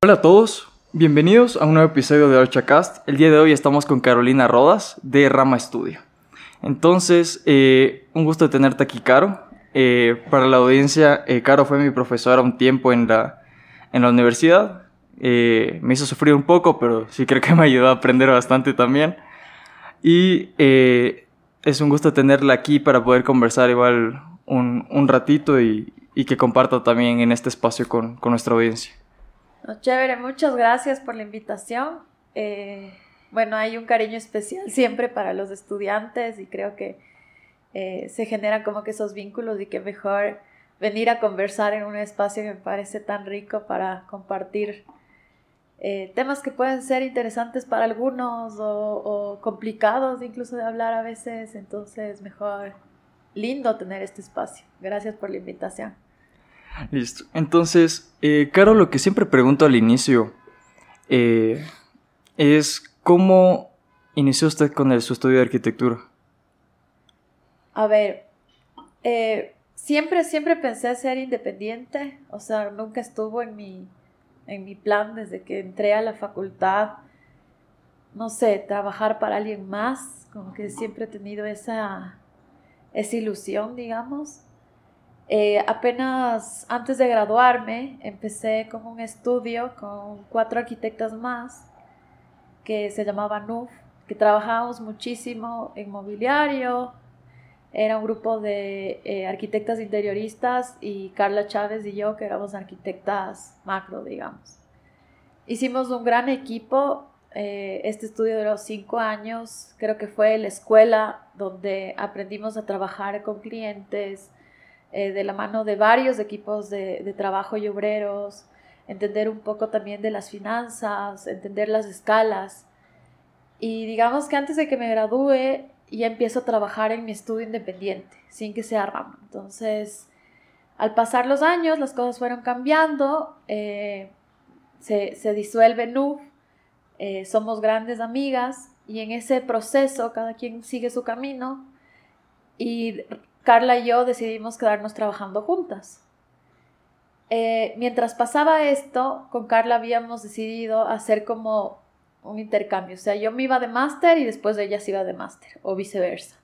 Hola a todos, bienvenidos a un nuevo episodio de OrchaCast. El día de hoy estamos con Carolina Rodas de Rama Estudio. Entonces, eh, un gusto tenerte aquí, Caro. Eh, para la audiencia, eh, Caro fue mi profesora un tiempo en la, en la universidad. me hizo sufrir un poco, pero sí creo que me ayudó a aprender bastante también. Y es un gusto tenerla aquí para poder conversar igual un, un ratito y, y, que comparta también en este espacio con, con nuestra audiencia. Chévere, muchas gracias por la invitación. Eh, bueno, hay un cariño especial siempre para los estudiantes y creo que eh, se generan como que esos vínculos y que mejor venir a conversar en un espacio que me parece tan rico para compartir eh, temas que pueden ser interesantes para algunos o, complicados incluso de hablar a veces, entonces mejor lindo tener este espacio. Gracias por la invitación. Listo. Entonces, eh, Caro, lo que siempre pregunto al inicio eh, es cómo inició usted con el, su estudio de arquitectura. A ver, siempre, siempre pensé ser independiente, o sea, nunca estuvo en mi en mi plan desde que entré a la facultad, no sé, trabajar para alguien más, como que siempre he tenido esa, esa ilusión, digamos. Eh, apenas antes de graduarme empecé con un estudio con cuatro arquitectas más que se llamaba NUF, que trabajábamos muchísimo en mobiliario, era un grupo de eh, arquitectas interioristas y Carla Chávez y yo, que éramos arquitectas macro, digamos. Hicimos un gran equipo. Eh, este estudio duró cinco años. Creo que fue la escuela donde aprendimos a trabajar con clientes, eh, de la mano de varios equipos de, trabajo y obreros, entender un poco también de las finanzas, entender las escalas. Y digamos que antes de que me gradúe, y empiezo a trabajar en mi estudio independiente, sin que sea rama. Entonces, al pasar los años, las cosas fueron cambiando, eh, se, se, disuelve NUF, eh, somos grandes amigas y en ese proceso cada quien sigue su camino y Carla y yo decidimos quedarnos trabajando juntas. Eh, mientras pasaba esto, con Carla habíamos decidido hacer como un intercambio. O sea, yo me iba de máster y después ella se iba de máster, o viceversa.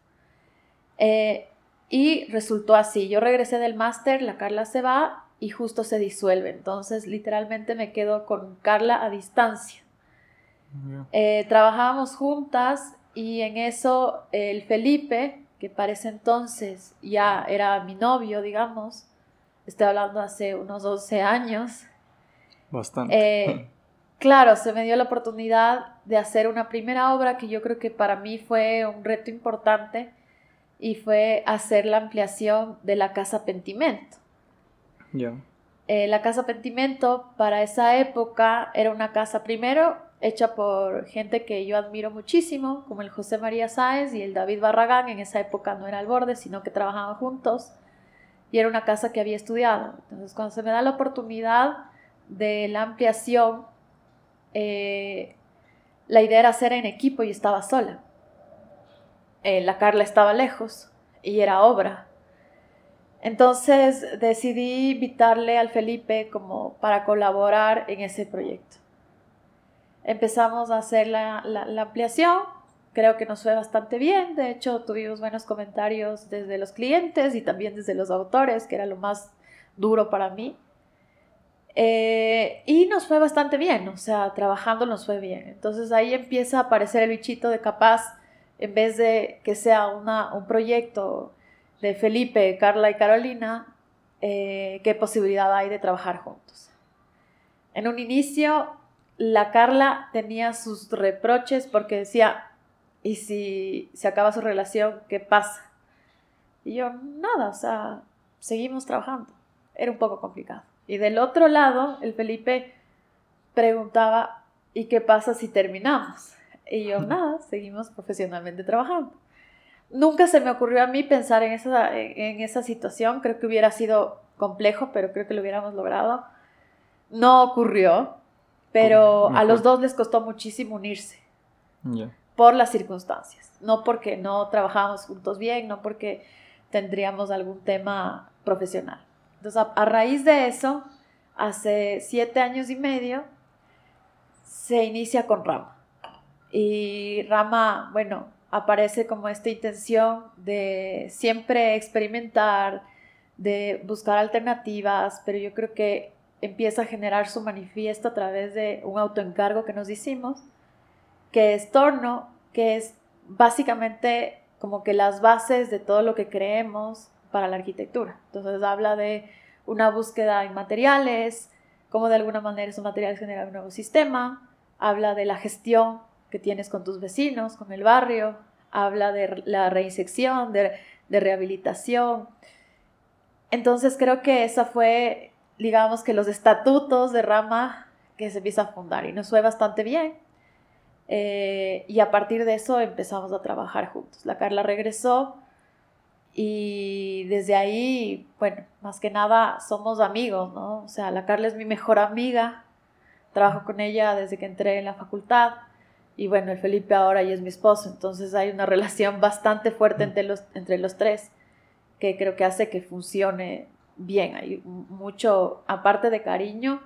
Eh, y resultó así. Yo regresé del máster, la Carla se va y justo se disuelve. Entonces, literalmente me quedo con Carla a distancia. Eh, trabajábamos juntas y en eso el Felipe, que para ese entonces ya era mi novio, digamos, estoy hablando hace unos 12 años. Bastante. Eh, claro, se me dio la oportunidad de hacer una primera obra que yo creo que para mí fue un reto importante y fue hacer la ampliación de la Casa Pentimento. Eh, la Casa Pentimento para esa época era una casa primero hecha por gente que yo admiro muchísimo, como el José María Sáez y el David Barragán. En esa época no era al borde, sino que trabajaban juntos. Y era una casa que había estudiado. Entonces, cuando se me da la oportunidad de la ampliación, eh, la idea era hacer en equipo y estaba sola. Eh, la Carla estaba lejos y era obra. Entonces decidí invitarle al Felipe como para colaborar en ese proyecto. Empezamos a hacer la, la ampliación, creo que nos fue bastante bien, de hecho tuvimos buenos comentarios desde los clientes y también desde los autores, que era lo más duro para mí. Eh, y nos fue bastante bien, o sea, trabajando nos fue bien. Entonces ahí empieza a aparecer el bichito de capaz, en vez de que sea una, un proyecto de Felipe, Carla y Carolina, eh, qué posibilidad hay de trabajar juntos. En un inicio, la Carla tenía sus reproches porque decía, ¿y si se acaba su relación, qué pasa? Y yo, nada, o sea, seguimos trabajando. Era un poco complicado. Y del otro lado, el Felipe preguntaba, ¿y qué pasa si terminamos? Y yo, nada, seguimos profesionalmente trabajando. Nunca se me ocurrió a mí pensar en esa, en esa situación, creo que hubiera sido complejo, pero creo que lo hubiéramos logrado. No ocurrió, pero a los dos les costó muchísimo unirse por las circunstancias, no porque no trabajábamos juntos bien, no porque tendríamos algún tema profesional. Entonces, a, raíz de eso, hace siete años y medio, se inicia con Rama. Y Rama, bueno, aparece como esta intención de siempre experimentar, de buscar alternativas, pero yo creo que empieza a generar su manifiesto a través de un autoencargo que nos hicimos, que es Torno, que es básicamente como que las bases de todo lo que creemos para la arquitectura. Entonces habla de una búsqueda en materiales, cómo de alguna manera esos materiales generan un nuevo sistema, habla de la gestión que tienes con tus vecinos, con el barrio, habla de la reinsección, de, de rehabilitación. Entonces creo que esa fue, digamos que los estatutos de Rama que se empieza a fundar y nos fue bastante bien. Eh, y a partir de eso empezamos a trabajar juntos. La Carla regresó y desde ahí, bueno, más que nada somos amigos, ¿no? O sea, la Carla es mi mejor amiga, trabajo con ella desde que entré en la facultad y bueno, el Felipe ahora ya es mi esposo, entonces hay una relación bastante fuerte entre los, entre los tres que creo que hace que funcione bien. Hay mucho, aparte de cariño,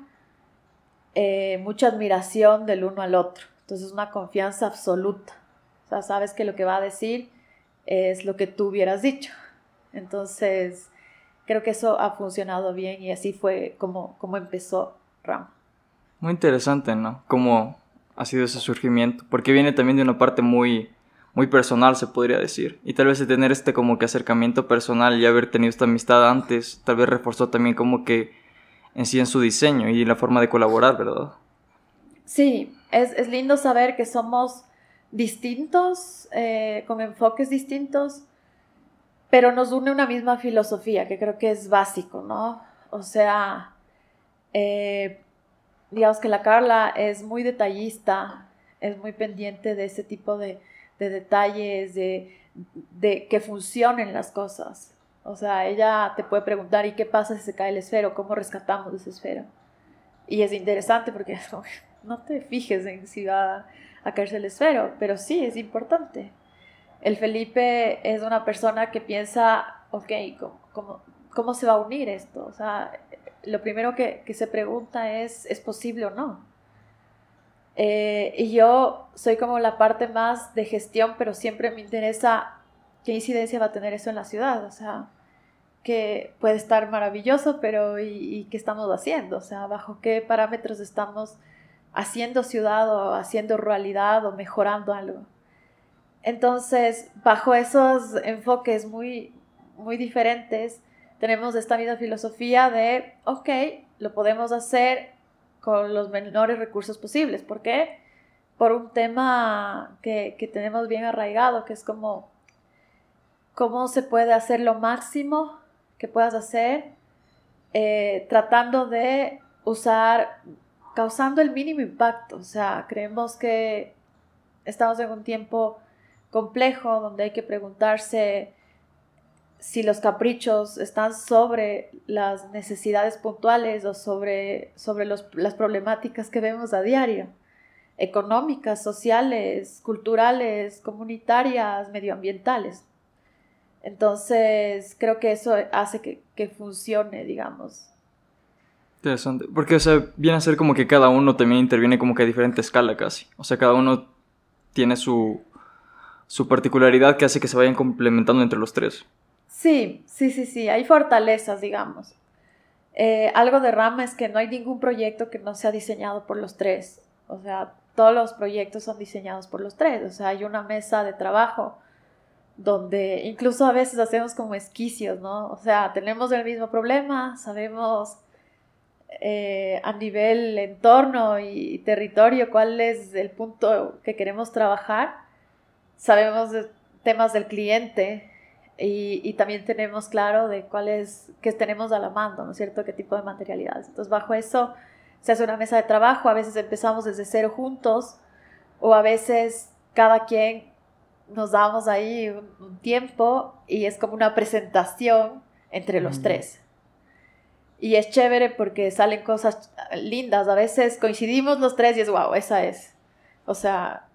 eh, mucha admiración del uno al otro. Entonces una confianza absoluta. O sea, sabes que lo que va a decir es lo que tú hubieras dicho. Entonces, creo que eso ha funcionado bien y así fue como, como empezó Ram. Muy interesante, ¿no? Cómo ha sido ese surgimiento, porque viene también de una parte muy, muy personal, se podría decir. Y tal vez tener este como que acercamiento personal y haber tenido esta amistad antes, tal vez reforzó también como que en sí en su diseño y la forma de colaborar, ¿verdad? Sí, es, es lindo saber que somos distintos, eh, con enfoques distintos, pero nos une una misma filosofía, que creo que es básico, ¿no? O sea, eh, digamos que la Carla es muy detallista, es muy pendiente de ese tipo de, detalles, de, que funcionen las cosas. O sea, ella te puede preguntar, ¿y qué pasa si se cae el esfero? ¿Cómo rescatamos ese esfero? Y es interesante porque no te fijes en si va a caerse el esfero, pero sí, es importante. El Felipe es una persona que piensa, ok, ¿cómo, cómo, se va a unir esto? O sea, lo primero que, se pregunta es, ¿es posible o no? Eh, y yo soy como la parte más de gestión, pero siempre me interesa qué incidencia va a tener eso en la ciudad. O sea, que puede estar maravilloso, pero ¿y, qué estamos haciendo? O sea, ¿bajo qué parámetros estamos haciendo ciudad o haciendo ruralidad o mejorando algo? Entonces, bajo esos enfoques muy, muy diferentes, tenemos esta misma filosofía de, ok, lo podemos hacer con los menores recursos posibles. ¿Por qué? Por un tema que, tenemos bien arraigado, que es como cómo se puede hacer lo máximo que puedas hacer eh, tratando de usar, causando el mínimo impacto. O sea, creemos que estamos en un tiempo complejo donde hay que preguntarse si los caprichos están sobre las necesidades puntuales o sobre, sobre las problemáticas que vemos a diario, económicas, sociales, culturales, comunitarias, medioambientales. Entonces, creo que eso hace que, que funcione, digamos. Interesante, porque, o sea, viene a ser como que cada uno también interviene como que a diferente escala casi. O sea, cada uno tiene su, su particularidad que hace que se vayan complementando entre los tres. Sí, sí, sí, sí, hay fortalezas, digamos. Eh, algo de Rama es que no hay ningún proyecto que no sea diseñado por los tres. O sea, todos los proyectos son diseñados por los tres. O sea, hay una mesa de trabajo donde incluso a veces hacemos como esquicios, ¿no? O sea, tenemos el mismo problema, sabemos eh, a nivel entorno y territorio cuál es el punto que queremos trabajar, sabemos temas del cliente, y, también tenemos claro de cuáles, qué tenemos a la mano, ¿no es cierto? ¿Qué tipo de materialidades? Entonces, bajo eso se hace una mesa de trabajo, a veces empezamos desde cero juntos, o a veces cada quien nos damos ahí un, tiempo y es como una presentación entre los tres. Y es chévere porque salen cosas lindas, a veces coincidimos los tres y es wow, esa es. O sea,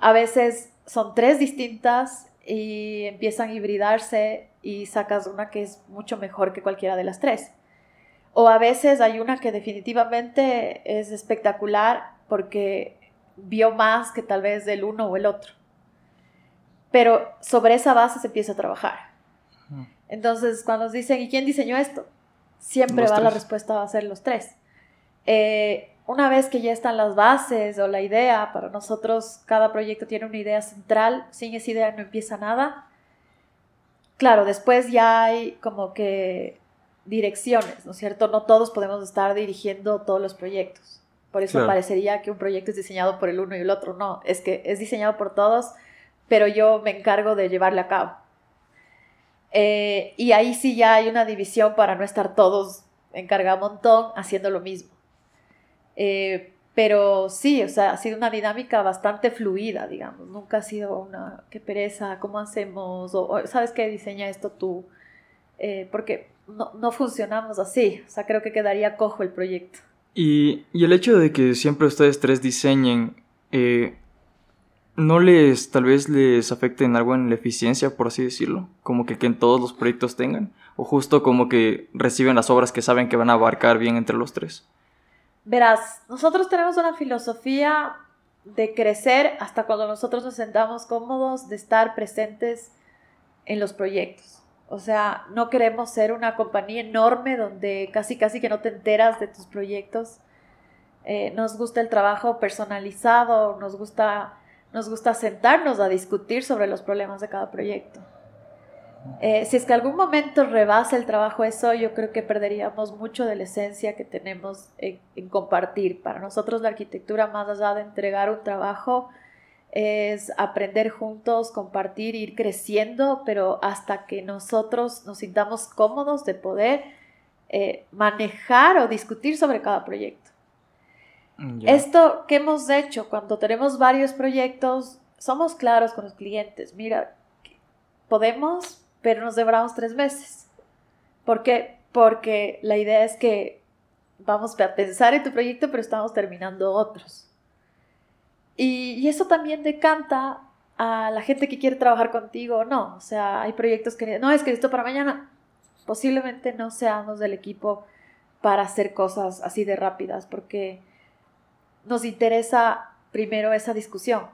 a veces son tres distintas y empiezan a hibridarse y sacas una que es mucho mejor que cualquiera de las tres. O a veces hay una que definitivamente es espectacular porque vio más que tal vez del uno o el otro. Pero sobre esa base se empieza a trabajar. Entonces, cuando nos dicen, ¿y quién diseñó esto? Siempre va la respuesta a ser los tres. Eh, una vez que ya están las bases o la idea, para nosotros cada proyecto tiene una idea central, sin esa idea no empieza nada. Claro, después ya hay como que direcciones, ¿no es cierto? No todos podemos estar dirigiendo todos los proyectos. Por eso parecería que un proyecto es diseñado por el uno y el otro. No, es que es diseñado por todos, pero yo me encargo de llevarle a cabo. Eh, y ahí sí ya hay una división para no estar todos encargados un montón haciendo lo mismo. Eh, pero sí, o sea, ha sido una dinámica bastante fluida, digamos. Nunca ha sido una, qué pereza, ¿cómo hacemos? ¿sabes qué? Diseña esto tú. Eh, porque no, no, funcionamos así. O sea, creo que quedaría cojo el proyecto. Y, y el hecho de que siempre ustedes tres diseñen, eh, ¿no les, tal vez les afecte en algo en la eficiencia, por así decirlo? Como que, que en todos los proyectos tengan. O justo como que reciben las obras que saben que van a abarcar bien entre los tres. Verás, nosotros tenemos una filosofía de crecer hasta cuando nosotros nos sentamos cómodos, de estar presentes en los proyectos. O sea, no queremos ser una compañía enorme donde casi casi que no te enteras de tus proyectos. Eh, nos gusta el trabajo personalizado, nos gusta, nos gusta sentarnos a discutir sobre los problemas de cada proyecto. Eh, si es que algún momento rebasa el trabajo eso, yo creo que perderíamos mucho de la esencia que tenemos en, compartir. Para nosotros la arquitectura, más allá de entregar un trabajo, es aprender juntos, compartir, ir creciendo, pero hasta que nosotros nos sintamos cómodos de poder eh, manejar o discutir sobre cada proyecto. Mm, Esto que hemos hecho cuando tenemos varios proyectos, somos claros con los clientes. Mira, podemos pero nos demoramos tres meses. ¿Por qué? Porque la idea es que vamos a pensar en tu proyecto, pero estamos terminando otros. Y, eso también decanta a la gente que quiere trabajar contigo no. O sea, hay proyectos que no es que esto para mañana. Posiblemente no seamos del equipo para hacer cosas así de rápidas, porque nos interesa primero esa discusión.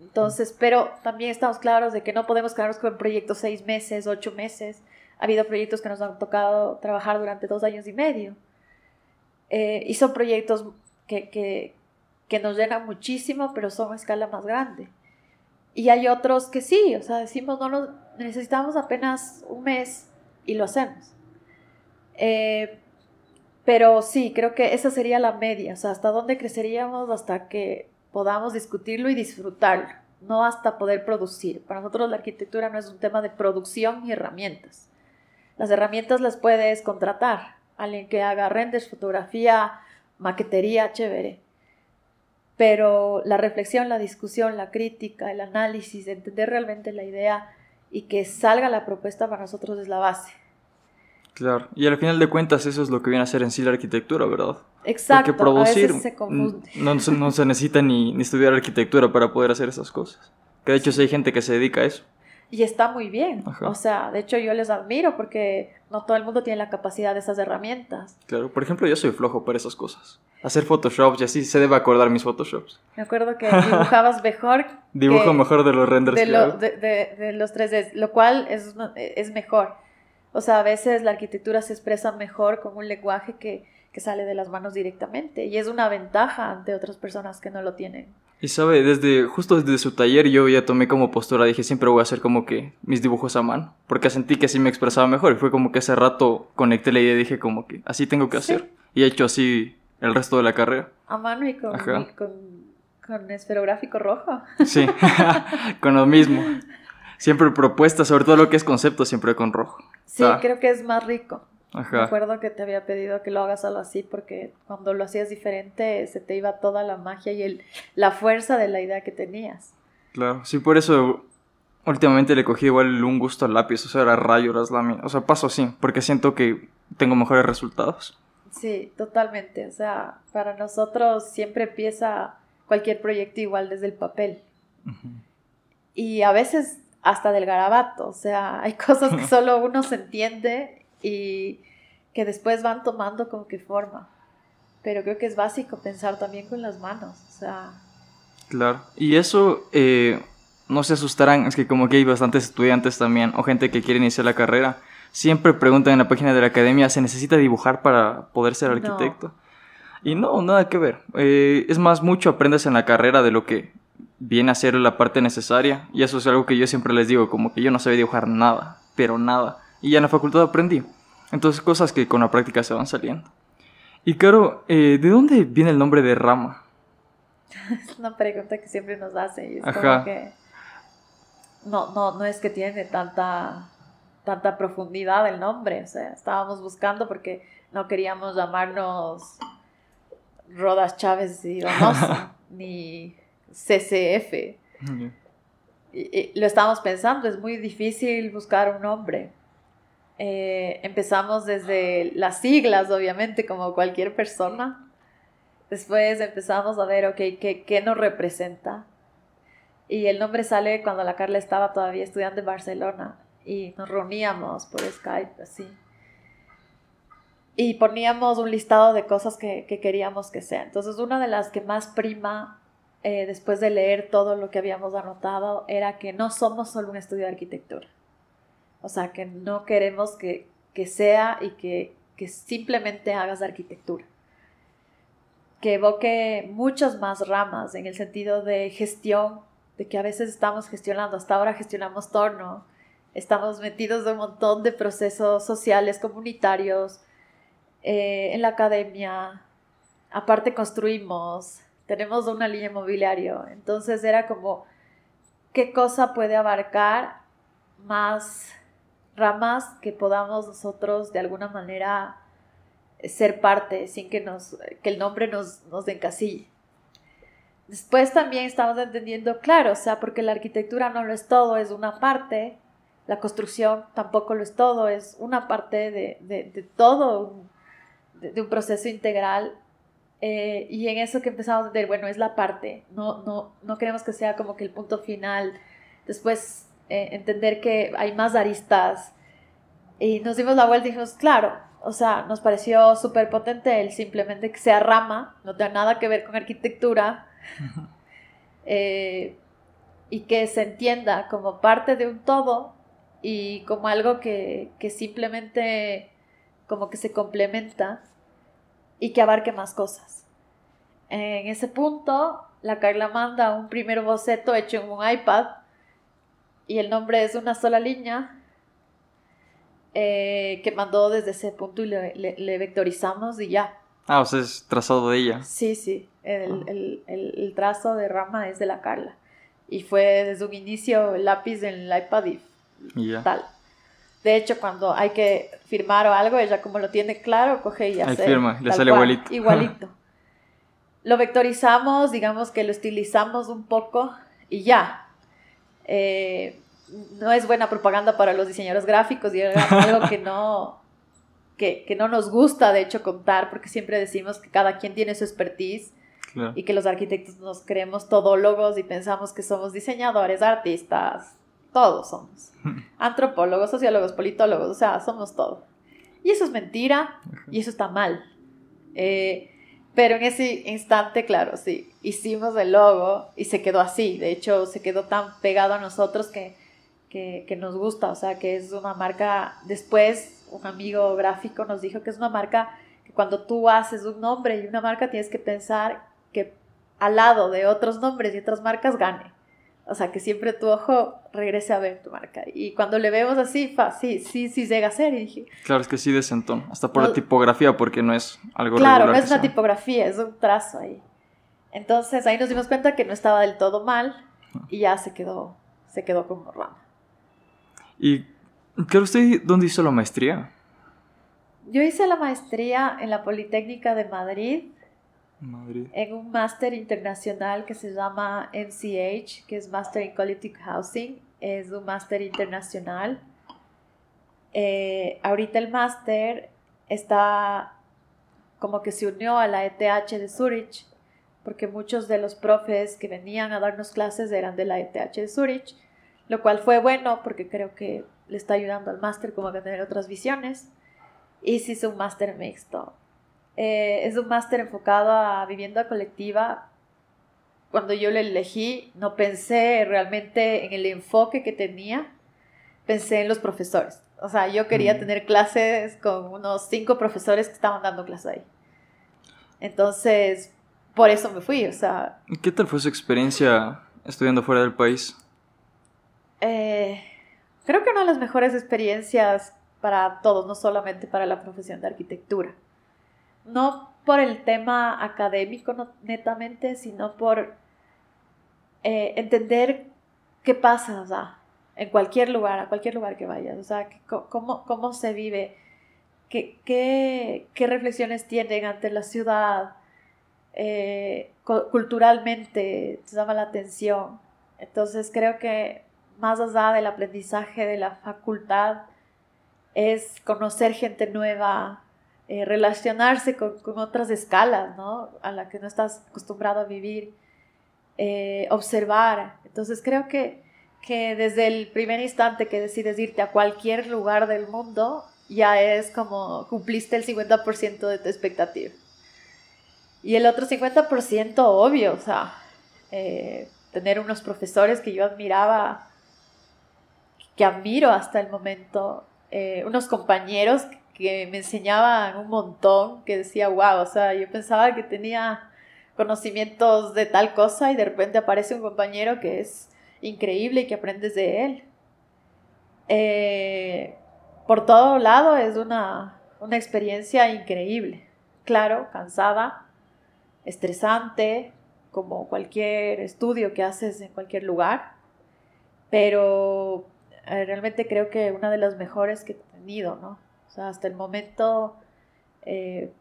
Entonces, pero también estamos claros de que no podemos quedarnos con proyectos seis meses, ocho meses. Ha habido proyectos que nos han tocado trabajar durante dos años y medio. Eh, y son proyectos que, que, que, nos llenan muchísimo, pero son a escala más grande. Y hay otros que sí, o sea, decimos, no nos, necesitamos apenas un mes y lo hacemos. Eh, pero sí, creo que esa sería la media, o sea, hasta dónde creceríamos hasta que podamos discutirlo y disfrutarlo, no hasta poder producir. Para nosotros la arquitectura no es un tema de producción y herramientas. Las herramientas las puedes contratar. Alguien que haga renders, fotografía, maquetería, chévere. Pero la reflexión, la discusión, la crítica, el análisis, entender realmente la idea y que salga la propuesta para nosotros es la base. Claro, y al final de cuentas eso es lo que viene a ser en sí la arquitectura, ¿verdad? Exacto, Porque producir, se No, no, se necesita ni, ni, estudiar arquitectura para poder hacer esas cosas. Que de hecho sí hay gente que se dedica a eso. Y está muy bien. O sea, de hecho yo les admiro porque no todo el mundo tiene la capacidad de esas herramientas. Claro, por ejemplo yo soy flojo para esas cosas. Hacer Photoshop y así se debe acordar mis Photoshops. Me acuerdo que dibujabas mejor. Dibujo mejor de los renders. De, de, de, los 3D, lo cual es, es mejor. O sea, a veces la arquitectura se expresa mejor con un lenguaje que, sale de las manos directamente y es una ventaja ante otras personas que no lo tienen. Y sabe, desde justo desde su taller yo ya tomé como postura, dije siempre voy a hacer como que mis dibujos a mano, porque sentí que así me expresaba mejor y fue como que ese rato conecté la idea y dije como que así tengo que hacer y he hecho así el resto de la carrera. A mano y con, con, con esferográfico rojo. Sí, con lo mismo. Siempre propuesta, sobre todo lo que es concepto, siempre con rojo. Sí, creo que es más rico. Ajá. Me acuerdo que te había pedido que lo hagas algo así porque cuando lo hacías diferente se te iba toda la magia y el, la fuerza de la idea que tenías. Claro, sí, por eso últimamente le cogí igual un gusto al lápiz, o sea, era rayo, era o sea, paso así, porque siento que tengo mejores resultados. Sí, totalmente, o sea, para nosotros siempre empieza cualquier proyecto igual desde el papel. Y a veces hasta del garabato, o sea, hay cosas que solo uno se entiende y que después van tomando como que forma. pero creo que es básico pensar también con las manos, o sea... Claro, y eso eh, no se asustarán, es que como que hay bastantes estudiantes también o gente que quiere iniciar la carrera, siempre preguntan en la página de la academia, ¿se necesita dibujar para poder ser arquitecto? Y no, nada que ver. Eh, es más, mucho aprendes en la carrera de lo que viene a ser la parte necesaria. Y eso es algo que yo siempre les digo, como que yo no sabía dibujar nada, pero nada. Y ya en la facultad aprendí. Entonces, cosas que con la práctica se van saliendo. Y claro, eh, ¿de dónde viene el nombre de rama? Es una pregunta que siempre nos hacen. Y es como que. No, no, no es que tiene tanta, tanta profundidad el nombre. O sea, estábamos buscando porque no queríamos llamarnos Rodas Chávez y Donoso, ni CCF. y, lo estábamos pensando, es muy difícil buscar un nombre. Eh, empezamos desde las siglas, obviamente, como cualquier persona. Después empezamos a ver, ok, ¿qué, qué nos representa? Y el nombre sale cuando la Carla estaba todavía estudiando en Barcelona y nos reuníamos por Skype, así. Y poníamos un listado de cosas que, que queríamos que sean. Entonces, una de las que más prima eh, después de leer todo lo que habíamos anotado era que no somos solo un estudio de arquitectura. O sea, que no queremos que, sea y que, simplemente hagas arquitectura. Que evoque muchas más ramas en el sentido de gestión, de que a veces estamos gestionando, hasta ahora gestionamos torno, estamos metidos en un montón de procesos sociales, comunitarios, eh, en la academia, aparte construimos, tenemos una línea inmobiliaria, entonces era como, ¿qué cosa puede abarcar más ramas que podamos nosotros de alguna manera ser parte sin que, nos, que el nombre nos, nos encasille. Después también estamos entendiendo, claro, o sea, porque la arquitectura no lo es todo, es una parte, la construcción tampoco lo es todo, es una parte de, de, todo, de, un proceso integral. Eh, y en eso que empezamos a entender, bueno, es la parte, no, no, no queremos que sea como que el punto final. Después eh, entender que hay más aristas. Y nos dimos la vuelta y dijimos, claro, o sea, nos pareció súper potente el simplemente que sea rama, no tenga nada que ver con arquitectura, eh, y que se entienda como parte de un todo y como algo que, que simplemente como que se complementa y que abarque más cosas. En ese punto, la Carla manda un primer boceto hecho en un iPad y el nombre es una sola línea eh, que mandó desde ese punto y le, vectorizamos y ya. Ah, o sea, es trazado de ella. Sí, sí, el, ah. el, trazo de rama es de la Carla. Y fue desde un inicio el lápiz en el iPad y tal. De hecho, cuando hay que firmar o algo, ella como lo tiene claro, coge y hace. firma, le sale igualito. Igualito. lo vectorizamos, digamos que lo estilizamos un poco y ya. Eh, no es buena propaganda para los diseñadores gráficos y algo que no, que, no nos gusta, de hecho, contar, porque siempre decimos que cada quien tiene su expertise y que los arquitectos nos creemos todólogos y pensamos que somos diseñadores, artistas, todos somos. Antropólogos, sociólogos, politólogos, o sea, somos todo. Y eso es mentira y eso está mal. Eh, pero en ese instante, claro, sí, hicimos el logo y se quedó así. De hecho, se quedó tan pegado a nosotros que, que, nos gusta. O sea, que es una marca. Después, un amigo gráfico nos dijo que es una marca que cuando tú haces un nombre y una marca tienes que pensar que al lado de otros nombres y otras marcas gane. O sea, que siempre tu ojo regrese a ver tu marca. Y cuando le vemos así, fa, sí, sí, sí llega a ser. Y dije, claro, es que sí de sentón. Hasta por la tipografía, porque no es algo Claro, no es una tipografía, es un trazo ahí. Entonces ahí nos dimos cuenta que no estaba del todo mal y ya se quedó, se quedó como rama. ¿Y qué usted dónde hizo la maestría? Yo hice la maestría en la Politécnica de Madrid en un máster internacional que se llama MCH, que es Master in Quality Housing. Es un máster internacional. Eh, ahorita el máster está como que se unió a la ETH de Zurich, porque muchos de los profes que venían a darnos clases eran de la ETH de Zurich, lo cual fue bueno porque creo que le está ayudando al máster como a tener otras visiones. Y se hizo un máster mixto Eh, es un máster enfocado a vivienda colectiva. Cuando yo lo elegí, no pensé realmente en el enfoque que tenía, pensé en los profesores. O sea, yo quería mm. tener clases con unos cinco profesores que estaban dando clases ahí. Entonces, por eso me fui, o sea... ¿Qué tal fue su experiencia estudiando fuera del país? Eh, creo que una de las mejores experiencias para todos, no solamente para la profesión de arquitectura. No por el tema académico netamente, sino por eh, entender qué pasa en cualquier lugar, a cualquier lugar que vayas, o sea, cómo, cómo se vive, qué, qué, qué reflexiones tienen ante la ciudad, eh, culturalmente te llama la atención. Entonces creo que más allá del aprendizaje de la facultad es conocer gente nueva, eh, relacionarse con, otras escalas, ¿no? A la que no estás acostumbrado a vivir, eh, observar. Entonces creo que, que desde el primer instante que decides irte a cualquier lugar del mundo, ya es como cumpliste el 50% de tu expectativa. Y el otro 50% obvio, o sea, eh, tener unos profesores que yo admiraba, que admiro hasta el momento, unos compañeros que me enseñaban un montón, que decía, wow, o sea, yo pensaba que tenía conocimientos de tal cosa y de repente aparece un compañero que es increíble y que aprendes de él. Eh, por todo lado es una, una experiencia increíble. Claro, cansada, estresante, como cualquier estudio que haces en cualquier lugar, pero eh, realmente creo que una de las mejores que he tenido, ¿no? O sea, hasta el momento eh,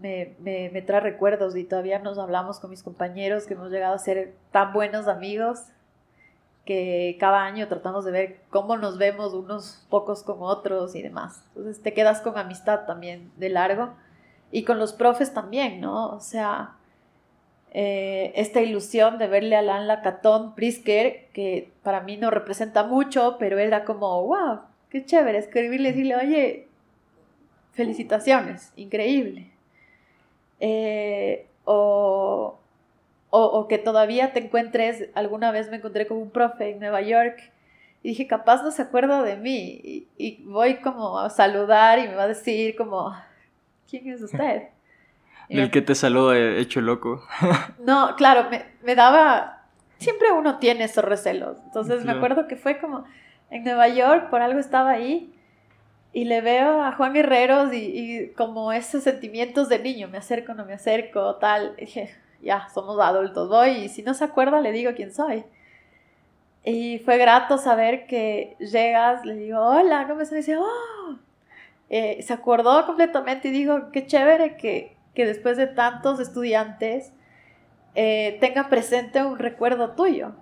me, me, trae recuerdos y todavía nos hablamos con mis compañeros que hemos llegado a ser tan buenos amigos que cada año tratamos de ver cómo nos vemos unos pocos con otros y demás. Entonces te quedas con amistad también de largo y con los profes también, ¿no? O sea, eh, esta ilusión de verle a Alan Lacatón Prisker, que para mí no representa mucho, pero era como, wow, qué chévere escribirle y decirle, oye, felicitaciones, increíble. Eh, o, o, que todavía te encuentres, alguna vez me encontré con un profe en Nueva York y dije, capaz no se acuerda de mí. Y, y voy como a saludar y me va a decir como, ¿quién es usted? El que te saluda hecho loco. no, claro, me, daba... Siempre uno tiene esos recelos. Entonces me acuerdo que fue como en Nueva York, por algo estaba ahí, y le veo a Juan Guerreros y, como esos sentimientos de niño, me acerco, no me acerco, tal. dije, ya, somos adultos, voy, y si no se acuerda, le digo quién soy. Y fue grato saber que llegas, le digo, hola, ¿cómo estás? Y dice, oh, eh, se acordó completamente y dijo, qué chévere que, que después de tantos estudiantes eh, tenga presente un recuerdo tuyo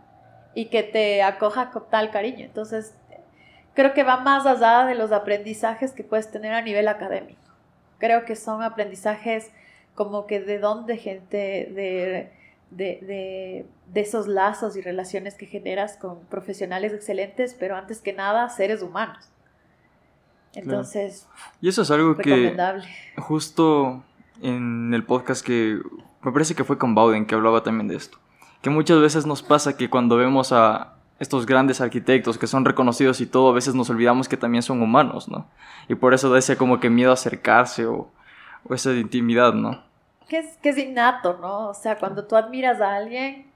y que te acoja con tal cariño. Entonces, creo que va más allá de los aprendizajes que puedes tener a nivel académico. Creo que son aprendizajes como que de dónde gente, de, de, de, esos lazos y relaciones que generas con profesionales excelentes, pero antes que nada, seres humanos. Entonces, y eso es algo que justo en el podcast que me parece que fue con Bowden que hablaba también de esto. Que muchas veces nos pasa que cuando vemos a estos grandes arquitectos que son reconocidos y todo, a veces nos olvidamos que también son humanos, ¿no? Y por eso da ese como que miedo a acercarse o, o esa intimidad, ¿no? Que es, que es innato, ¿no? O sea, cuando tú admiras a alguien,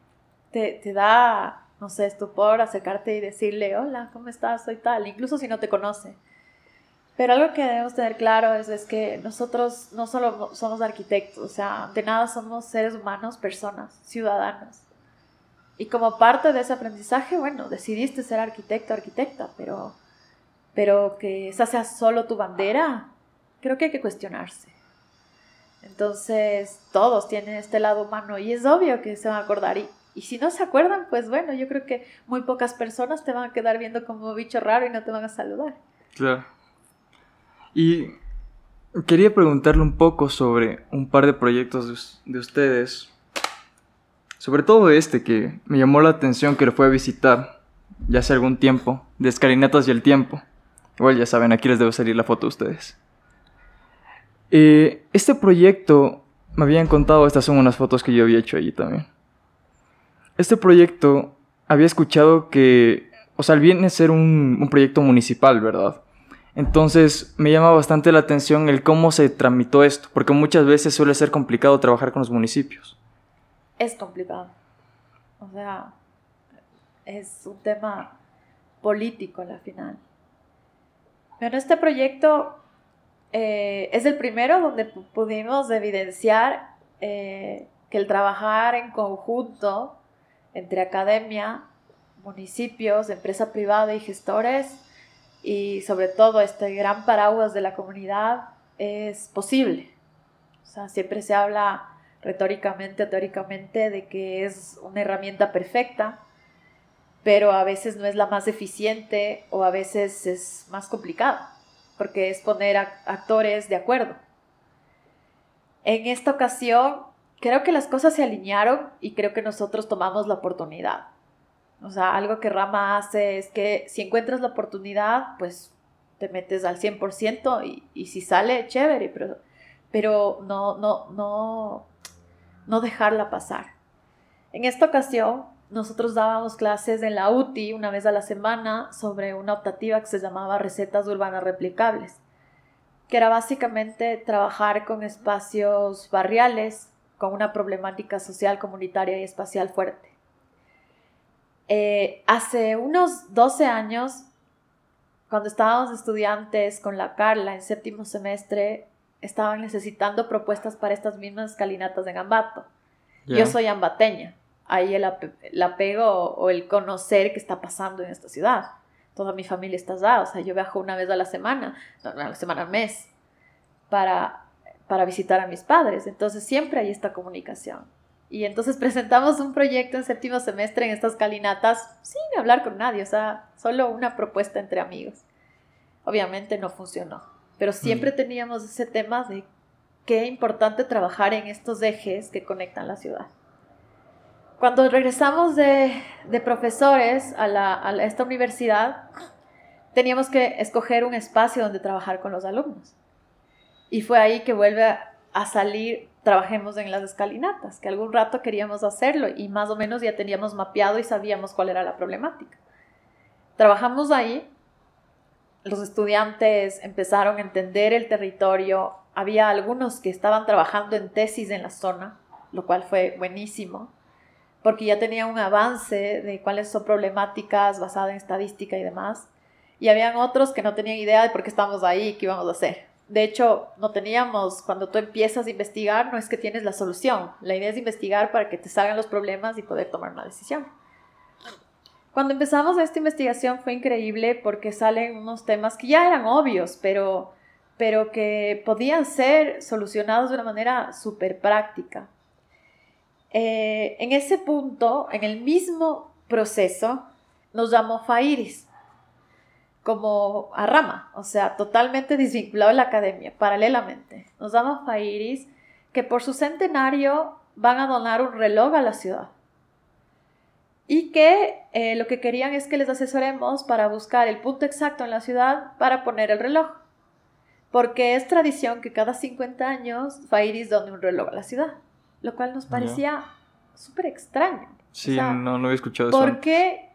te, te da, no sé, estupor acercarte y decirle, hola, ¿cómo estás? Soy tal, incluso si no te conoce. Pero algo que debemos tener claro es, que nosotros no solo somos arquitectos, o sea, de nada somos seres humanos, personas, ciudadanos. Y como parte de ese aprendizaje, bueno, decidiste ser arquitecto, arquitecta, pero, pero que esa sea solo tu bandera, creo que hay que cuestionarse. Entonces, todos tienen este lado humano y es obvio que se van a acordar. Y, y si no se acuerdan, pues bueno, yo creo que muy pocas personas te van a quedar viendo como bicho raro y no te van a saludar. Claro. Y quería preguntarle un poco sobre un par de proyectos de, ustedes. Sobre todo este que me llamó la atención que lo fue a visitar ya hace algún tiempo, de Escalinatas y el Tiempo. Igual ya saben, aquí les debe salir la foto a ustedes. Eh, este proyecto, me habían contado, estas son unas fotos que yo había hecho allí también. Este proyecto, había escuchado que, o sea, viene a ser un, un proyecto municipal, ¿verdad? Entonces me llama bastante la atención el cómo se tramitó esto, porque muchas veces suele ser complicado trabajar con los municipios. Es complicado. O sea, es un tema político a la final. Pero este proyecto eh, es el primero donde pudimos evidenciar eh, que el trabajar en conjunto entre academia, municipios, empresa privada y gestores, y sobre todo este gran paraguas de la comunidad, es posible. O sea, siempre se habla retóricamente, teóricamente, de que es una herramienta perfecta, pero a veces no es la más eficiente o a veces es más complicada, porque es poner actores de acuerdo. En esta ocasión, creo que las cosas se alinearon y creo que nosotros tomamos la oportunidad. O sea, algo que Rama hace es que si encuentras la oportunidad, pues te metes al 100% y, y si sale, chévere, pero, pero no, no, no, no dejarla pasar. En esta ocasión, nosotros dábamos clases en la UTI una vez a la semana sobre una optativa que se llamaba Recetas Urbanas Replicables, que era básicamente trabajar con espacios barriales con una problemática social, comunitaria y espacial fuerte. Eh, hace unos 12 años, cuando estábamos estudiantes con la Carla en séptimo semestre, estaban necesitando propuestas para estas mismas escalinatas en Ambato. Yo soy ambateña ahí el, apego o el conocer qué está pasando en esta ciudad. Toda mi familia está allá, o sea, yo viajo una vez a la semana, no, a la semana, al mes, para, para visitar a mis padres. Entonces siempre hay esta comunicación. Y entonces presentamos un proyecto en séptimo semestre en estas calinatas sin hablar con nadie, o sea, solo una propuesta entre amigos. Obviamente no funcionó, pero siempre mm. teníamos ese tema de qué importante trabajar en estos ejes que conectan la ciudad. Cuando regresamos de, profesores a, esta universidad, teníamos que escoger un espacio donde trabajar con los alumnos. Y fue ahí que vuelve a, salir, trabajemos en las escalinatas, que algún rato queríamos hacerlo y más o menos ya teníamos mapeado y sabíamos cuál era la problemática. Trabajamos ahí, los estudiantes empezaron a entender el territorio, había algunos que estaban trabajando en tesis en la zona, lo cual fue buenísimo porque ya tenía un avance de cuáles son problemáticas basadas en estadística y demás. Y habían otros que no tenían idea de por qué estamos ahí, qué íbamos a hacer. De hecho, no teníamos, cuando tú empiezas a investigar, no es que tienes la solución. La idea es investigar para que te salgan los problemas y poder tomar una decisión. Cuando empezamos esta investigación fue increíble porque salen unos temas que ya eran obvios, pero, pero que podían ser solucionados de una manera súper práctica. Eh, en ese punto, en el mismo proceso, nos llamó Fairis como a rama, o sea, totalmente desvinculado de la academia, paralelamente. Nos llamó Fairis que por su centenario van a donar un reloj a la ciudad y que eh, lo que querían es que les asesoremos para buscar el punto exacto en la ciudad para poner el reloj. Porque es tradición que cada 50 años Fairis done un reloj a la ciudad lo cual nos parecía súper extraño. Sí, no, no había escuchado eso. ¿Por qué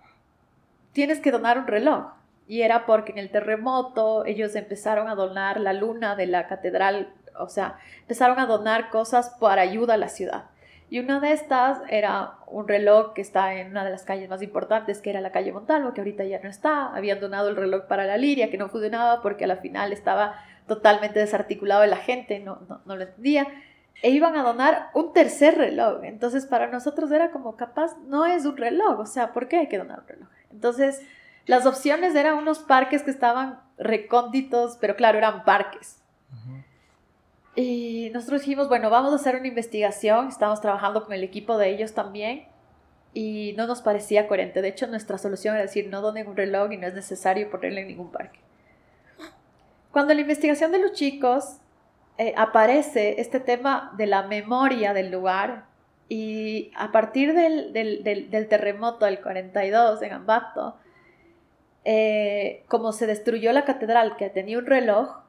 tienes que donar un reloj? Y era porque en el terremoto ellos empezaron a donar la luna de la catedral, o sea, empezaron a donar cosas para ayuda a la ciudad. Y una de estas era un reloj que está en una de las calles más importantes, que era la calle Montalvo, que ahorita ya no está. Habían donado el reloj para la Liria, que no funcionaba porque a la final estaba totalmente desarticulado de la gente, no, no, no lo entendía e iban a donar un tercer reloj. Entonces para nosotros era como capaz, no es un reloj, o sea, ¿por qué hay que donar un reloj? Entonces las opciones eran unos parques que estaban recónditos, pero claro, eran parques. Y nosotros dijimos, bueno, vamos a hacer una investigación, estamos trabajando con el equipo de ellos también y no nos parecía coherente. De hecho, nuestra solución era decir, no donen un reloj y no es necesario ponerle en ningún parque. Cuando la investigación de los chicos eh, aparece este tema de la memoria del lugar y a partir del, terremoto del 42 en Ambato, eh, como se destruyó la catedral que tenía un reloj,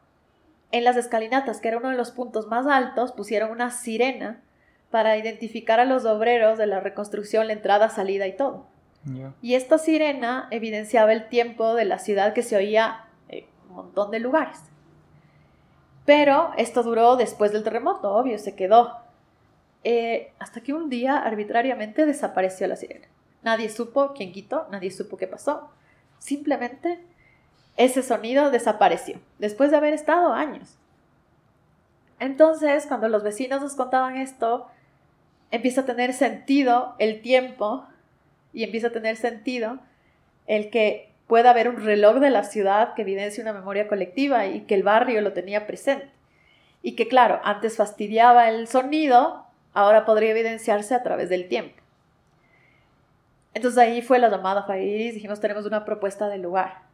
en las escalinatas, que era uno de los puntos más altos, pusieron una sirena para identificar a los obreros de la reconstrucción, la entrada, salida y todo. Y esta sirena evidenciaba el tiempo de la ciudad que se oía en un montón de lugares. Pero esto duró después del terremoto, obvio, se quedó. Eh, hasta que un día arbitrariamente desapareció la sirena. Nadie supo quién quitó, nadie supo qué pasó. Simplemente ese sonido desapareció, después de haber estado años. Entonces, cuando los vecinos nos contaban esto, empieza a tener sentido el tiempo y empieza a tener sentido el que pueda haber un reloj de la ciudad que evidencie una memoria colectiva y que el barrio lo tenía presente. Y que claro, antes fastidiaba el sonido, ahora podría evidenciarse a través del tiempo. Entonces ahí fue la llamada Fairis, dijimos tenemos una propuesta del lugar.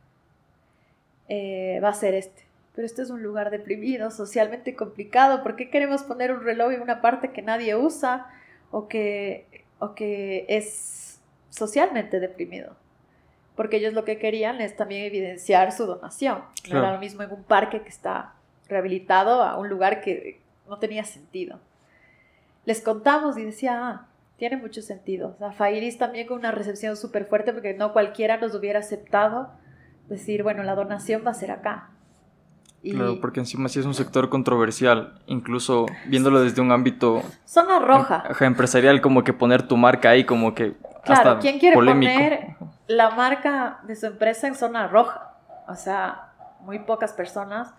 Eh, va a ser este. Pero este es un lugar deprimido, socialmente complicado. ¿Por qué queremos poner un reloj en una parte que nadie usa o que, o que es socialmente deprimido? Porque ellos lo que querían es también evidenciar su donación. No era lo mismo en un parque que está rehabilitado a un lugar que no tenía sentido. Les contamos y decía, ah, tiene mucho sentido. O sea, Fairis también con una recepción súper fuerte porque no cualquiera nos hubiera aceptado decir, bueno, la donación va a ser acá. Claro, porque encima sí es un sector controversial, incluso viéndolo desde un ámbito... Zona roja. empresarial, como que poner tu marca ahí, como que... Claro, ¿quién quiere poner la marca de su empresa en zona roja? O sea, muy pocas personas,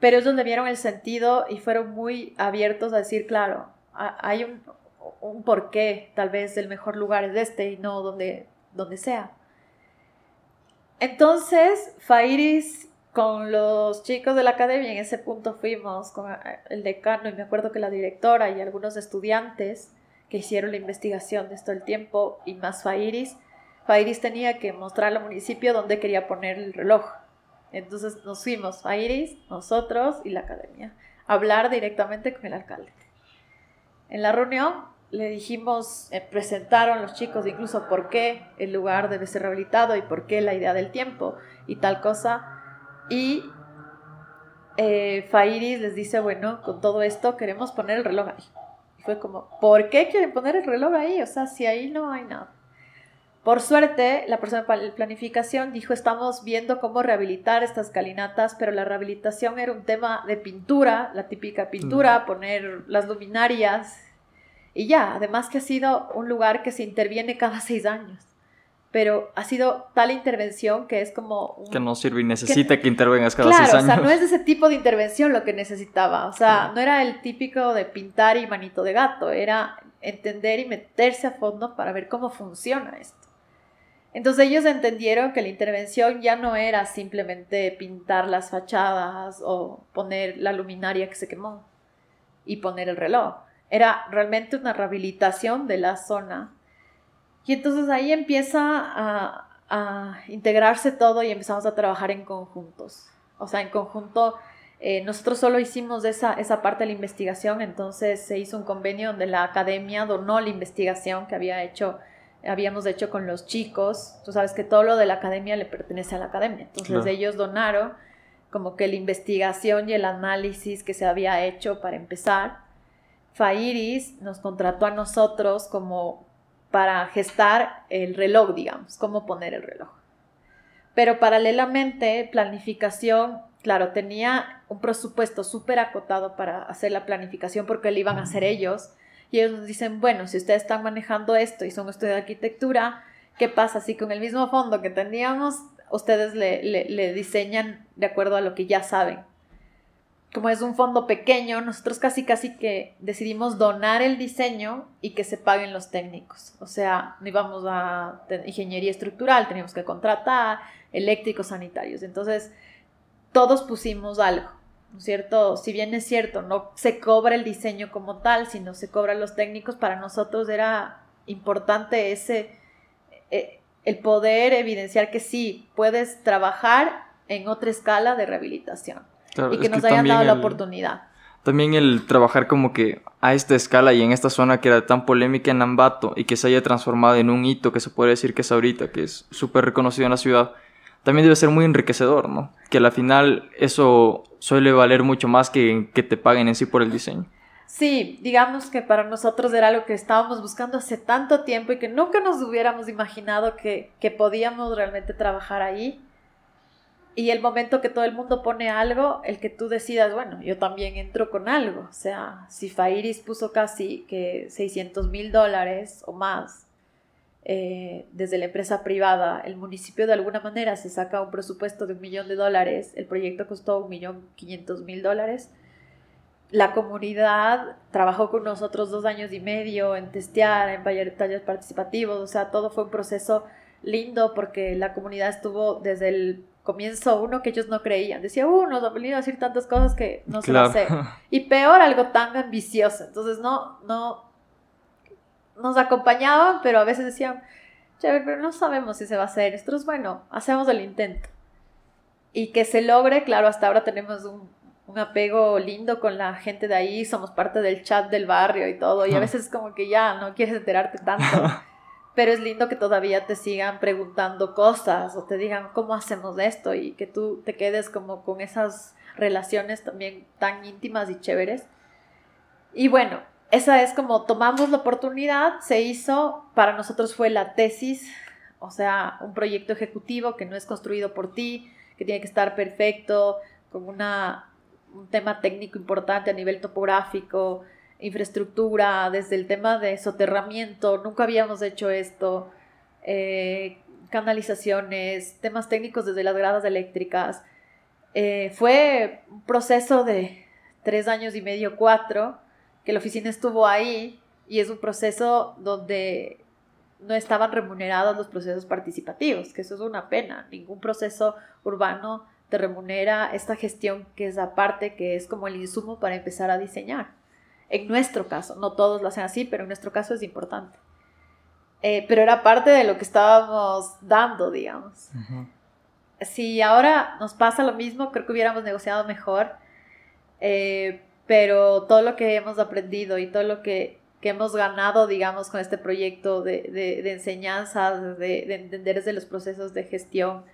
pero ellos le vieron el sentido y fueron muy abiertos a decir, claro, hay un, un porqué, tal vez el mejor lugar es este y no donde, donde sea. Entonces, Fairis con los chicos de la academia, en ese punto fuimos con el decano y me acuerdo que la directora y algunos estudiantes que hicieron la investigación de esto el tiempo y más Fairis, Fairis tenía que mostrar al municipio dónde quería poner el reloj. Entonces nos fuimos, Fairis, nosotros y la academia, a hablar directamente con el alcalde. En la reunión le dijimos, eh, presentaron los chicos incluso por qué el lugar debe ser rehabilitado y por qué la idea del tiempo y tal cosa. Y eh, Fairis les dice, bueno, con todo esto queremos poner el reloj ahí. Y fue como, ¿por qué quieren poner el reloj ahí? O sea, si ahí no hay nada. Por suerte, la persona de planificación dijo, estamos viendo cómo rehabilitar estas calinatas, pero la rehabilitación era un tema de pintura, la típica pintura, poner las luminarias y ya, además que ha sido un lugar que se interviene cada seis años. Pero ha sido tal intervención que es como... que no sirve y necesita que, intervengas cada seis años. Claro, o sea, no es ese tipo de intervención lo que necesitaba. O sea, no era el típico de pintar y manito de gato. Era entender y meterse a fondo para ver cómo funciona esto. Entonces ellos entendieron que la intervención ya no era simplemente pintar las fachadas o poner la luminaria que se quemó y poner el reloj era realmente una rehabilitación de la zona. Y entonces ahí empieza a, integrarse todo y empezamos a trabajar en conjuntos. O sea, en conjunto, eh, nosotros solo hicimos esa, esa parte de la investigación, entonces se hizo un convenio donde la academia donó la investigación que había hecho, habíamos hecho con los chicos. Tú sabes que todo lo de la academia le pertenece a la academia. Entonces ellos donaron como que la investigación y el análisis que se había hecho para empezar Fairis nos contrató a nosotros como para gestar el reloj, digamos, cómo poner el reloj. Pero paralelamente, planificación, claro, tenía un presupuesto súper acotado para hacer la planificación porque lo iban a hacer ellos. Y ellos nos dicen, bueno, si ustedes están manejando esto y son estudios de arquitectura, ¿qué pasa si con el mismo fondo que teníamos, ustedes le, le diseñan de acuerdo a lo que ya saben? Como es un fondo pequeño, nosotros casi casi que decidimos donar el diseño y que se paguen los técnicos. O sea, no íbamos a ingeniería estructural, teníamos que contratar eléctricos sanitarios. Entonces, todos pusimos algo, ¿no es cierto? Si bien es cierto, no se cobra el diseño como tal, sino se cobran los técnicos, para nosotros era importante ese, eh, el poder evidenciar que sí, puedes trabajar en otra escala de rehabilitación y que nos hayan dado la oportunidad. También el trabajar como que a esta escala y en esta zona que era tan polémica en Ambato y que se haya transformado en un hito que se puede decir que es ahorita, que es súper reconocido en la ciudad, también debe ser muy enriquecedor, ¿no? Que al final eso suele valer mucho más que que te paguen en sí por el diseño. Sí, digamos que para nosotros era algo que estábamos buscando hace tanto tiempo y que nunca nos hubiéramos imaginado que, que podíamos realmente trabajar ahí. Y el momento que todo el mundo pone algo, el que tú decidas, bueno, yo también entro con algo. O sea, si Fairis puso casi que 600 mil dólares o más eh, desde la empresa privada, el municipio de alguna manera se saca un presupuesto de un millón de dólares, el proyecto costó un millón quinientos mil dólares. La comunidad trabajó con nosotros dos años y medio en testear, en talleres participativos, o sea, todo fue un proceso lindo porque la comunidad estuvo desde el comienzo uno que ellos no creían. Decía, uh, nos han venido a decir tantas cosas que no se lo sé. Y peor, algo tan ambicioso. Entonces, no, no, nos acompañaban, pero a veces decían, chévere, pero no sabemos si se va a hacer. Nosotros, bueno, hacemos el intento. Y que se logre, claro, hasta ahora tenemos un, un apego lindo con la gente de ahí, somos parte del chat del barrio y todo, y a veces como que ya no quieres enterarte tanto. pero es lindo que todavía te sigan preguntando cosas o te digan cómo hacemos esto y que tú te quedes como con esas relaciones también tan íntimas y chéveres. Y bueno, esa es como tomamos la oportunidad, se hizo, para nosotros fue la tesis, o sea, un proyecto ejecutivo que no es construido por ti, que tiene que estar perfecto, con una, un tema técnico importante a nivel topográfico, infraestructura, desde el tema de soterramiento, nunca habíamos hecho esto, eh, canalizaciones, temas técnicos desde las gradas eléctricas. Eh, fue un proceso de tres años y medio, cuatro, que la oficina estuvo ahí y es un proceso donde no estaban remunerados los procesos participativos, que eso es una pena. Ningún proceso urbano te remunera esta gestión que es aparte, que es como el insumo para empezar a diseñar. En nuestro caso, no todos lo hacen así, pero en nuestro caso es importante. Eh, pero era parte de lo que estábamos dando, digamos. Si ahora nos pasa lo mismo, creo que hubiéramos negociado mejor, eh, pero todo lo que hemos aprendido y todo lo que, que hemos ganado, digamos, con este proyecto de, de, de enseñanza, de, de entender desde los procesos de gestión,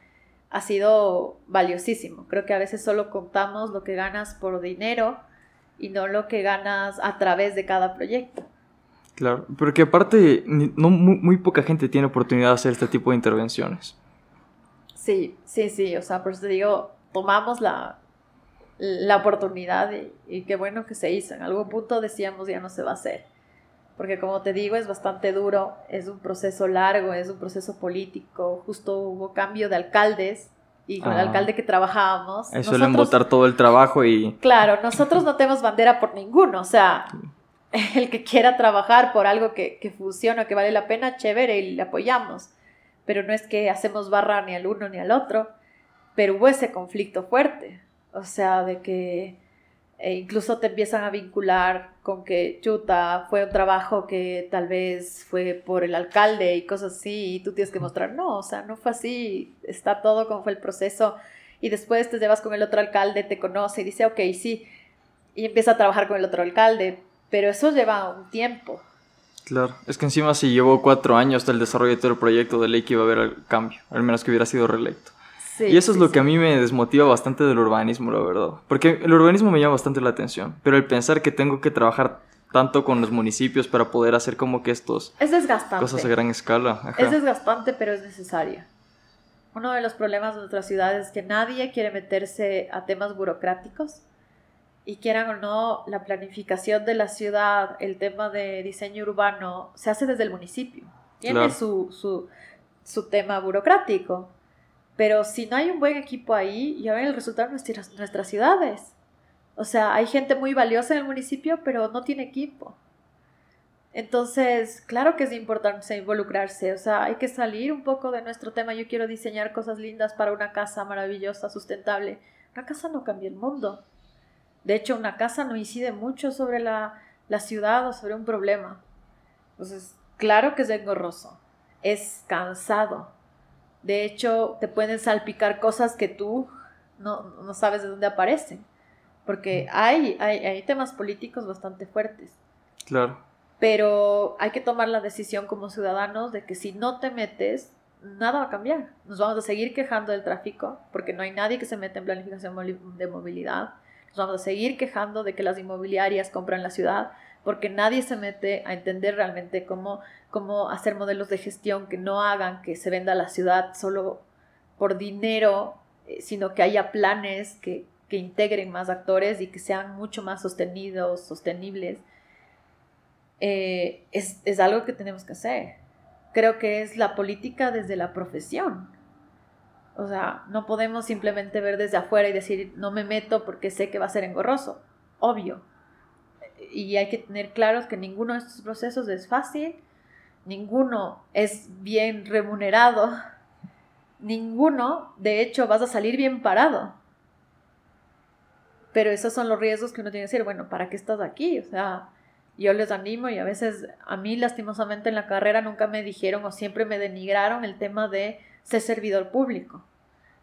ha sido valiosísimo. Creo que a veces solo contamos lo que ganas por dinero y no lo que ganas a través de cada proyecto. Claro, porque aparte no, muy, poca gente tiene oportunidad de hacer este tipo de intervenciones. Sí, sí, sí, o sea, por eso te digo, tomamos la, la oportunidad y, y, qué bueno que se hizo. En algún punto decíamos ya no se va a hacer, porque como te digo es bastante duro, es un proceso largo, es un proceso político, justo hubo cambio de alcaldes y con el alcalde que trabajábamos. Ahí suelen votar todo el trabajo y... Claro, nosotros no tenemos bandera por ninguno, o sea, el que quiera trabajar por algo que, que funciona, que vale la pena, chévere, y le apoyamos. Pero no es que hacemos barra ni al uno ni al otro, pero hubo ese conflicto fuerte, o sea, de que e incluso te empiezan a vincular con que chuta fue un trabajo que tal vez fue por el alcalde y cosas así y tú tienes que mostrar no o sea no fue así está todo como fue el proceso. Y después te llevas con el otro alcalde te conoce y dice ok sí y empieza a trabajar con el otro alcalde pero eso lleva un tiempo. Claro, es que encima si llevó cuatro años hasta el desarrollo de todo el proyecto de ley que iba a haber el cambio, al menos que hubiera sido reelecto y eso es lo que a mí me desmotiva bastante del urbanismo, la verdad. Porque el urbanismo me llama bastante la atención, pero el pensar que tengo que trabajar tanto con los municipios para poder hacer como que estos... Es desgastante. Cosas a gran escala. Es desgastante, pero es necesario. Uno de los problemas de nuestras ciudades es que nadie quiere meterse a temas burocráticos y quieran o no, la planificación de la ciudad, el tema de diseño urbano, se hace desde el municipio. Tiene su, su, su tema burocrático pero si no hay un buen equipo ahí, ya ven el resultado de nuestras, nuestras ciudades. O sea, hay gente muy valiosa en el municipio, pero no tiene equipo. Entonces, claro que es importante involucrarse, o sea, hay que salir un poco de nuestro tema. Yo quiero diseñar cosas lindas para una casa maravillosa, sustentable. Una casa no cambia el mundo. De hecho, una casa no incide mucho sobre la, la ciudad o sobre un problema. Entonces, claro que es engorroso, es cansado, de hecho, te pueden salpicar cosas que tú no, sabes de dónde aparecen. Porque hay, hay, temas políticos bastante fuertes. Claro. Pero hay que tomar la decisión como ciudadanos de que si no te metes, nada va a cambiar. Nos vamos a seguir quejando del tráfico porque no hay nadie que se meta en planificación de movilidad. Nos vamos a seguir quejando de que las inmobiliarias compran la ciudad porque nadie se mete a entender realmente cómo, cómo hacer modelos de gestión que no hagan que se venda la ciudad solo por dinero, eh, sino que haya planes que, que integren más actores y que sean mucho más sostenidos, sostenibles. Eh, es, es algo que tenemos que hacer. Creo que es la política desde la profesión. O sea, no podemos simplemente ver desde afuera y decir, no me meto porque sé que va a ser engorroso. Obvio. Y hay que tener claros que ninguno de estos procesos es fácil, ninguno es bien remunerado, ninguno, de hecho, vas a salir bien parado. Pero esos son los riesgos que uno tiene que decir, bueno, ¿para qué estás aquí? O sea, yo les animo y a veces a mí lastimosamente en la carrera nunca me dijeron o siempre me denigraron el tema de ser servidor público.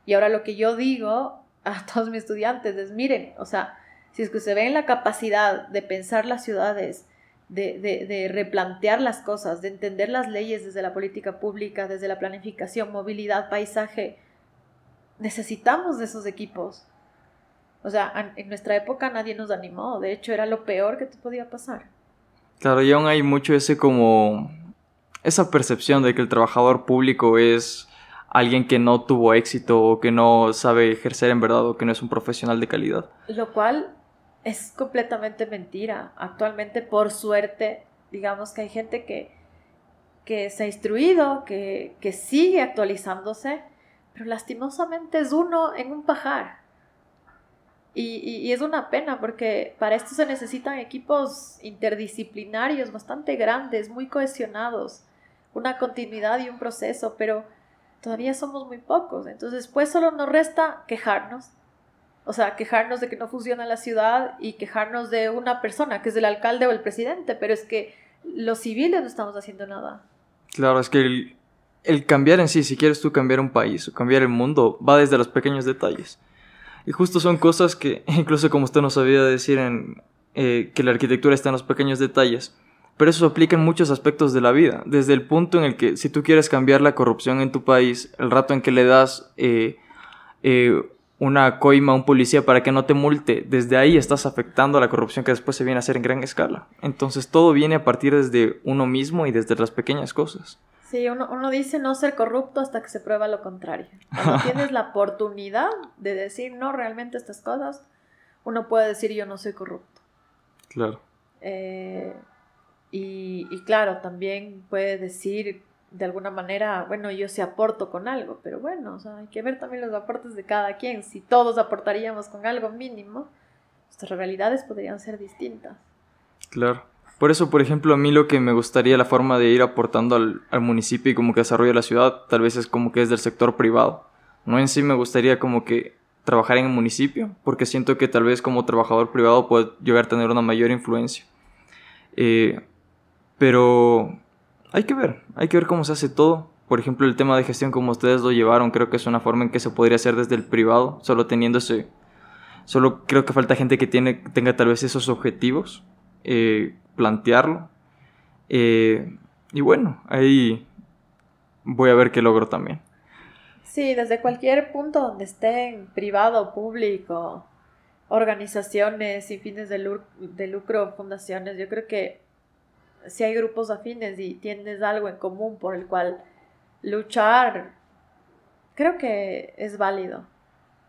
Y ahora lo que yo digo a todos mis estudiantes es, miren, o sea, si es que se ven la capacidad de pensar las ciudades, de, de, replantear las cosas, de entender las leyes desde la política pública, desde la planificación, movilidad, paisaje, necesitamos de esos equipos. O sea, en nuestra época nadie nos animó, de hecho era lo peor que te podía pasar. Claro, y aún hay mucho ese como esa percepción de que el trabajador público es alguien que no tuvo éxito o que no sabe ejercer en verdad o que no es un profesional de calidad. Lo cual es completamente mentira. Actualmente, por suerte, digamos que hay gente que, que se ha instruido, que, que sigue actualizándose, pero lastimosamente es uno en un pajar. Y, es una pena porque para esto se necesitan equipos interdisciplinarios bastante grandes, muy cohesionados, una continuidad y un proceso, pero todavía somos muy pocos. Entonces, pues solo nos resta quejarnos. O sea, quejarnos de que no funciona la ciudad y quejarnos de una persona, que es el alcalde o el presidente, pero es que los civiles no estamos haciendo nada. Claro, es que el, cambiar en sí, si quieres tú cambiar un país o cambiar el mundo, va desde los pequeños detalles. Y justo son cosas que, incluso como usted nos sabía decir, en, eh, que la arquitectura está en los pequeños detalles. Pero eso aplica en muchos aspectos de la vida. Desde el punto en el que si tú quieres cambiar la corrupción en tu país, el rato en que le das eh, eh, una coima a un policía para que no te multe, desde ahí estás afectando a la corrupción que después se viene a hacer en gran escala. Entonces todo viene a partir desde uno mismo y desde las pequeñas cosas. Sí, uno, uno, dice no ser corrupto hasta que se prueba lo contrario. Cuando tienes la oportunidad de decir no realmente estas cosas, uno puede decir yo no soy corrupto. Claro. Eh, y, y, claro, también puede decir de alguna manera, bueno, yo sí aporto con algo, pero bueno, o sea, hay que ver también los aportes de cada quien. Si todos aportaríamos con algo mínimo, nuestras realidades podrían ser distintas. Claro. Por eso, por ejemplo, a mí lo que me gustaría, la forma de ir aportando al, municipio y como que desarrolle la ciudad, tal vez es como que es del sector privado. No en sí me gustaría como que trabajar en el municipio, porque siento que tal vez como trabajador privado puedo llegar a tener una mayor influencia. Eh, pero hay que ver, hay que ver cómo se hace todo. Por ejemplo, el tema de gestión como ustedes lo llevaron, creo que es una forma en que se podría hacer desde el privado, solo teniendo ese... Solo creo que falta gente que tiene, tenga tal vez esos objetivos eh, plantearlo. Eh, y bueno, ahí voy a ver qué logro también. Sí, desde cualquier punto donde estén, privado, público, organizaciones sin fines de, lucro, fundaciones, yo creo que si hay grupos afines y tienes algo en común por el cual luchar, creo que es válido.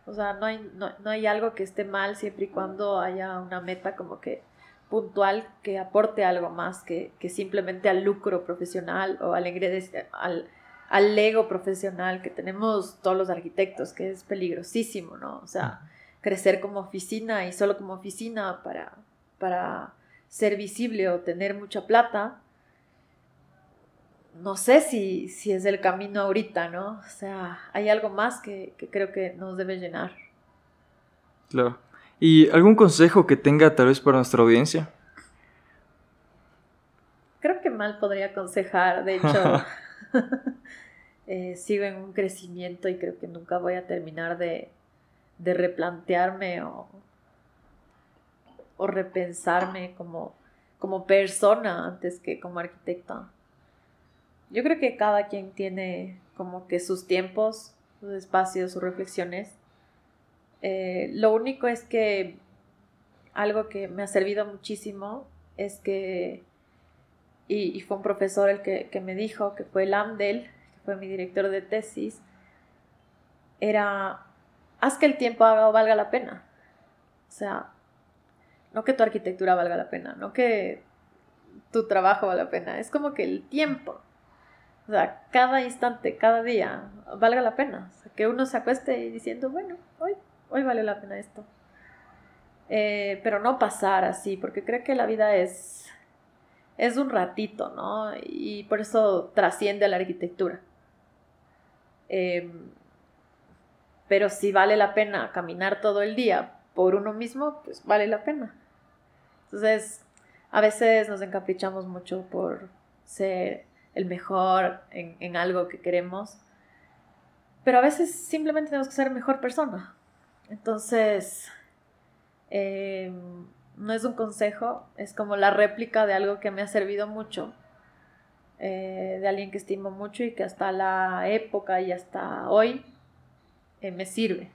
O sea, no hay, no, no hay algo que esté mal siempre y cuando haya una meta como que puntual que aporte algo más que, simplemente al lucro profesional o al, al, al ego profesional que tenemos todos los arquitectos, que es peligrosísimo, ¿no? O sea, crecer como oficina y solo como oficina para, para ser visible o tener mucha plata, no sé si, si es el camino ahorita, ¿no? O sea, hay algo más que, que creo que nos debe llenar. Claro. ¿Y algún consejo que tenga tal vez para nuestra audiencia? Creo que mal podría aconsejar, de hecho, eh, sigo en un crecimiento y creo que nunca voy a terminar de, replantearme o, o repensarme como, como persona antes que como arquitecta. Yo creo que cada quien tiene como que sus tiempos, sus espacios, sus reflexiones. Eh, lo único es que algo que me ha servido muchísimo es que, y, fue un profesor el que, que, me dijo, que fue Landel, que fue mi director de tesis, era, haz que el tiempo haga o valga la pena. O sea, no que tu arquitectura valga la pena, no que tu trabajo valga la pena, es como que el tiempo. O sea, cada instante, cada día, valga la pena. O sea, que uno se acueste diciendo, bueno, hoy, hoy vale la pena esto. Eh, pero no pasar así, porque creo que la vida es, es un ratito, ¿no? Y por eso trasciende a la arquitectura. Em, pero si vale la pena caminar todo el día por uno mismo, pues vale la pena. Entonces, a veces nos encaprichamos mucho por ser el mejor en, algo que queremos, pero a veces simplemente tenemos que ser mejor persona. Entonces, em, no es un consejo, es como la réplica de algo que me ha servido mucho, eh, de alguien que estimo mucho y que hasta la época y hasta hoy eh, me sirve.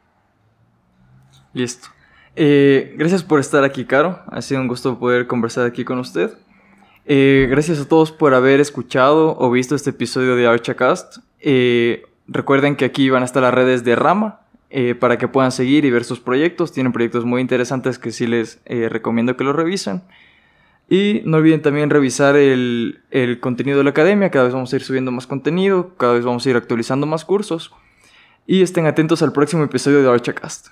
Listo. Eh, gracias por estar aquí, Caro. Ha sido un gusto poder conversar aquí con usted. Eh, gracias a todos por haber escuchado o visto este episodio de Archacast. recuerden que aquí van a estar las redes de Rama para que puedan seguir y ver sus proyectos. Tienen proyectos muy interesantes que sí les recomiendo que los revisen. Y no olviden también revisar el, el contenido de la academia. Cada vez vamos a ir subiendo más contenido, cada vez vamos a ir actualizando más cursos. Y estén atentos al próximo episodio de Archacast.